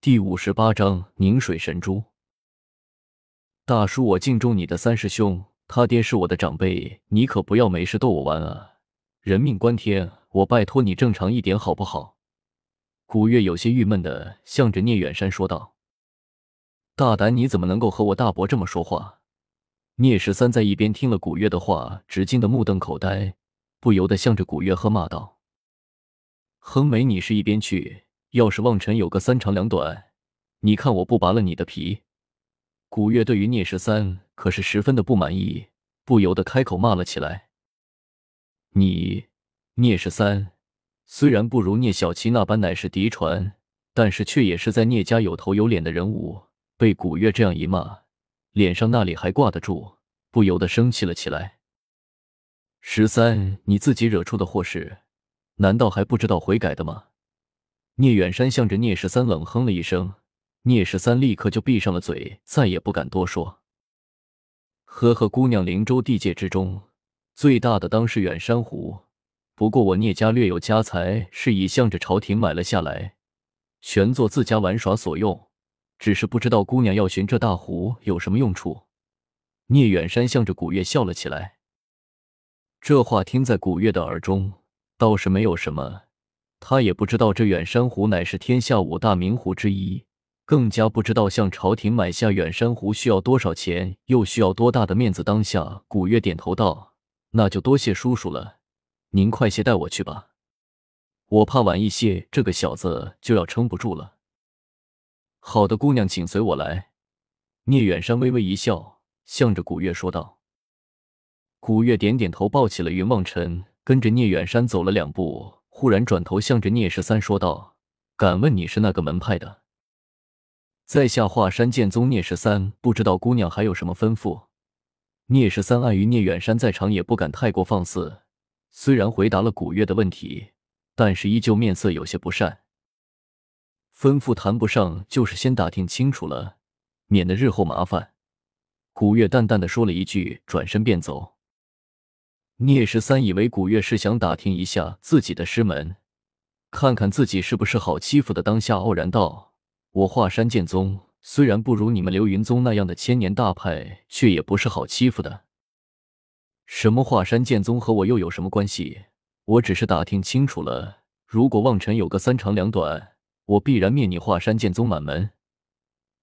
第五十八章凝水神珠。大叔，我敬重你的三师兄，他爹是我的长辈，你可不要没事逗我玩啊！人命关天，我拜托你正常一点好不好？古月有些郁闷的向着聂远山说道：“大胆，你怎么能够和我大伯这么说话？”聂十三在一边听了古月的话，直惊得目瞪口呆，不由得向着古月喝骂道：“哼梅，你是一边去！要是望尘有个三长两短，你看我不拔了你的皮！”古月对于聂十三可是十分的不满意，不由得开口骂了起来。你聂十三虽然不如聂小七那般乃是嫡传，但是却也是在聂家有头有脸的人物。被古月这样一骂，脸上那里还挂得住？不由得生气了起来。十三，你自己惹出的祸事，难道还不知道悔改的吗？聂远山向着聂十三冷哼了一声，聂十三立刻就闭上了嘴，再也不敢多说。呵呵，姑娘，灵州地界之中。最大的当是远山湖，不过我聂家略有家财，是以向着朝廷买了下来，全做自家玩耍所用。只是不知道姑娘要寻这大湖有什么用处。聂远山向着古月笑了起来，这话听在古月的耳中倒是没有什么。他也不知道这远山湖乃是天下五大名湖之一，更加不知道向朝廷买下远山湖需要多少钱，又需要多大的面子。当下，古月点头道。那就多谢叔叔了，您快些带我去吧，我怕晚一些这个小子就要撑不住了。好的，姑娘，请随我来。聂远山微微一笑，向着古月说道。古月点点头，抱起了云望尘，跟着聂远山走了两步，忽然转头向着聂十三说道：“敢问你是那个门派的？”在下华山剑宗聂十三，不知道姑娘还有什么吩咐。聂十三碍于聂远山在场，也不敢太过放肆。虽然回答了古月的问题，但是依旧面色有些不善。吩咐谈不上，就是先打听清楚了，免得日后麻烦。古月淡淡的说了一句，转身便走。聂十三以为古月是想打听一下自己的师门，看看自己是不是好欺负的，当下傲然道：“我华山剑宗。”虽然不如你们流云宗那样的千年大派，却也不是好欺负的。什么华山剑宗和我又有什么关系？我只是打听清楚了，如果望尘有个三长两短，我必然灭你华山剑宗满门。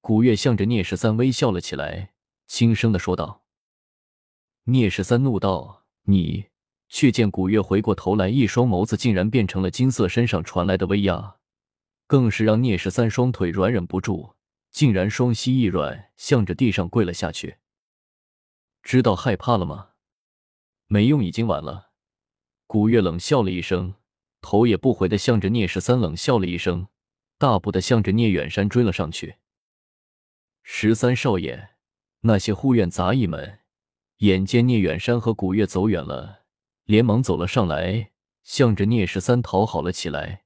古月向着聂十三微笑了起来，轻声的说道。聂十三怒道：“你！”却见古月回过头来，一双眸子竟然变成了金色，身上传来的威压，更是让聂十三双腿软忍不住。竟然双膝一软，向着地上跪了下去。知道害怕了吗？没用，已经晚了。古月冷笑了一声，头也不回的向着聂十三冷笑了一声，大步的向着聂远山追了上去。十三少爷，那些护院杂役们眼见聂远山和古月走远了，连忙走了上来，向着聂十三讨好了起来，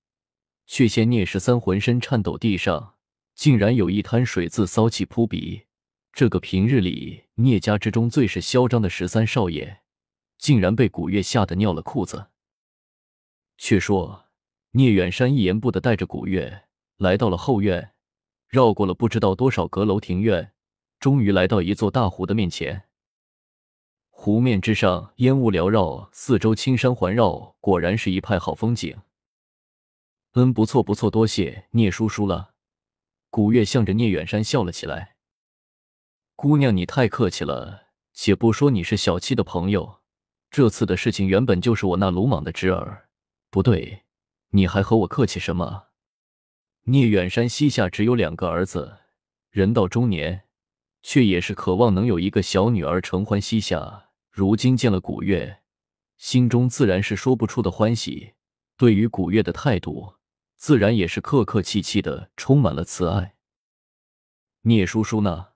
却见聂十三浑身颤抖，地上。竟然有一滩水渍骚气扑鼻，这个平日里聂家之中最是嚣张的十三少爷，竟然被古月吓得尿了裤子。却说聂远山一言不的，带着古月来到了后院，绕过了不知道多少阁楼庭院，终于来到一座大湖的面前。湖面之上烟雾缭绕，四周青山环绕，果然是一派好风景。嗯，不错不错，多谢聂叔叔了。古月向着聂远山笑了起来：“姑娘，你太客气了。且不说你是小七的朋友，这次的事情原本就是我那鲁莽的侄儿。不对，你还和我客气什么？”聂远山膝下只有两个儿子，人到中年，却也是渴望能有一个小女儿承欢膝下。如今见了古月，心中自然是说不出的欢喜。对于古月的态度。自然也是客客气气的，充满了慈爱。聂叔叔呢？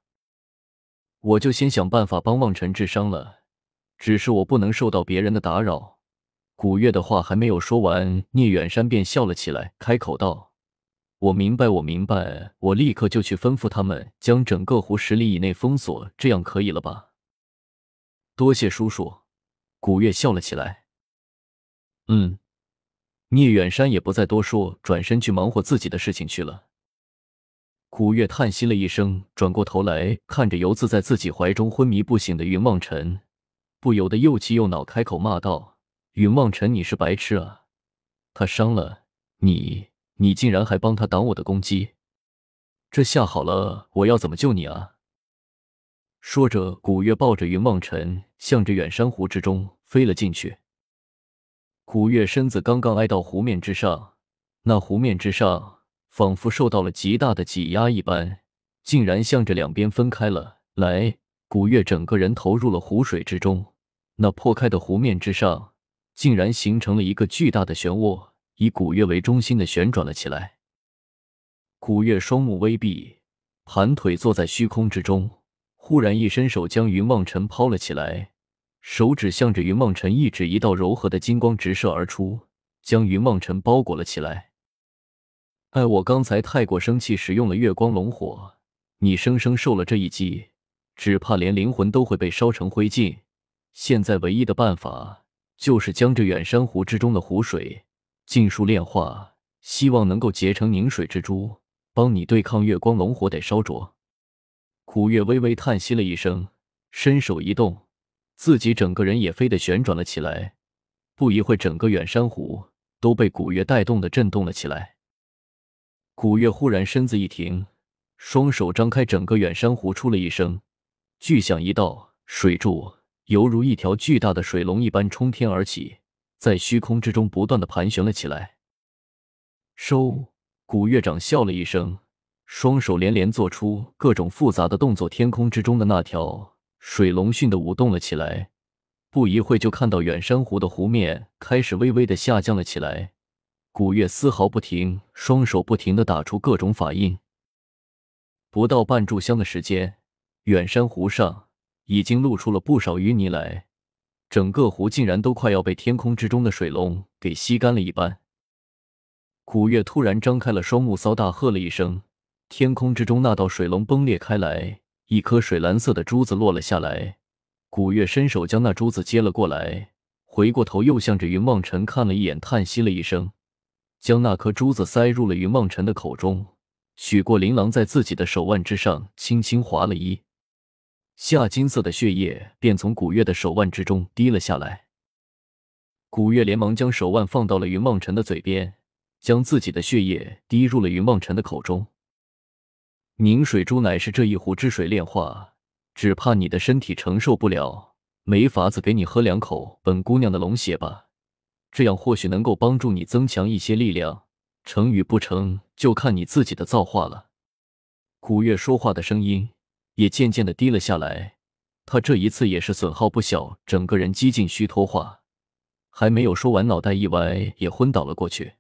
我就先想办法帮望尘治伤了。只是我不能受到别人的打扰。古月的话还没有说完，聂远山便笑了起来，开口道：“我明白，我明白，我立刻就去吩咐他们将整个湖十里以内封锁，这样可以了吧？”多谢叔叔。古月笑了起来。嗯。聂远山也不再多说，转身去忙活自己的事情去了。古月叹息了一声，转过头来看着游自在自己怀中昏迷不醒的云望尘，不由得又气又恼，开口骂道：“云望尘，你是白痴啊！他伤了你，你竟然还帮他挡我的攻击，这下好了，我要怎么救你啊？”说着，古月抱着云望尘，向着远山湖之中飞了进去。古月身子刚刚挨到湖面之上，那湖面之上。仿佛受到了极大的挤压一般，竟然向着两边分开了来。古月整个人投入了湖水之中，那破开的湖面之上，竟然形成了一个巨大的漩涡，以古月为中心的旋转了起来。古月双目微闭，盘腿坐在虚空之中，忽然一伸手将云望尘抛了起来，手指向着云望尘一指，一道柔和的金光直射而出，将云望尘包裹了起来。哎，我刚才太过生气，使用了月光龙火，你生生受了这一击，只怕连灵魂都会被烧成灰烬。现在唯一的办法就是将这远山湖之中的湖水尽数炼化，希望能够结成凝水之珠，帮你对抗月光龙火得烧灼。苦月微微叹息了一声，伸手一动，自己整个人也飞得旋转了起来。不一会，整个远山湖都被古月带动的震动了起来。古月忽然身子一停，双手张开，整个远山湖出了一声巨响，一道水柱犹如一条巨大的水龙一般冲天而起，在虚空之中不断的盘旋了起来。收！古月长笑了一声，双手连连做出各种复杂的动作，天空之中的那条水龙迅的舞动了起来。不一会就看到远山湖的湖面开始微微的下降了起来。古月丝毫不停，双手不停的打出各种法印。不到半炷香的时间，远山湖上已经露出了不少淤泥来，整个湖竟然都快要被天空之中的水龙给吸干了一般。古月突然张开了双目，骚大喝了一声，天空之中那道水龙崩裂开来，一颗水蓝色的珠子落了下来。古月伸手将那珠子接了过来，回过头又向着云望尘看了一眼，叹息了一声。将那颗珠子塞入了云梦尘的口中，许过琳琅在自己的手腕之上轻轻划了一下，金色的血液便从古月的手腕之中滴了下来。古月连忙将手腕放到了云梦尘的嘴边，将自己的血液滴入了云梦尘的口中。凝水珠乃是这一湖之水炼化，只怕你的身体承受不了，没法子给你喝两口本姑娘的龙血吧。这样或许能够帮助你增强一些力量，成与不成就看你自己的造化了。古月说话的声音也渐渐的低了下来，他这一次也是损耗不小，整个人几近虚脱化，还没有说完，脑袋一歪，也昏倒了过去。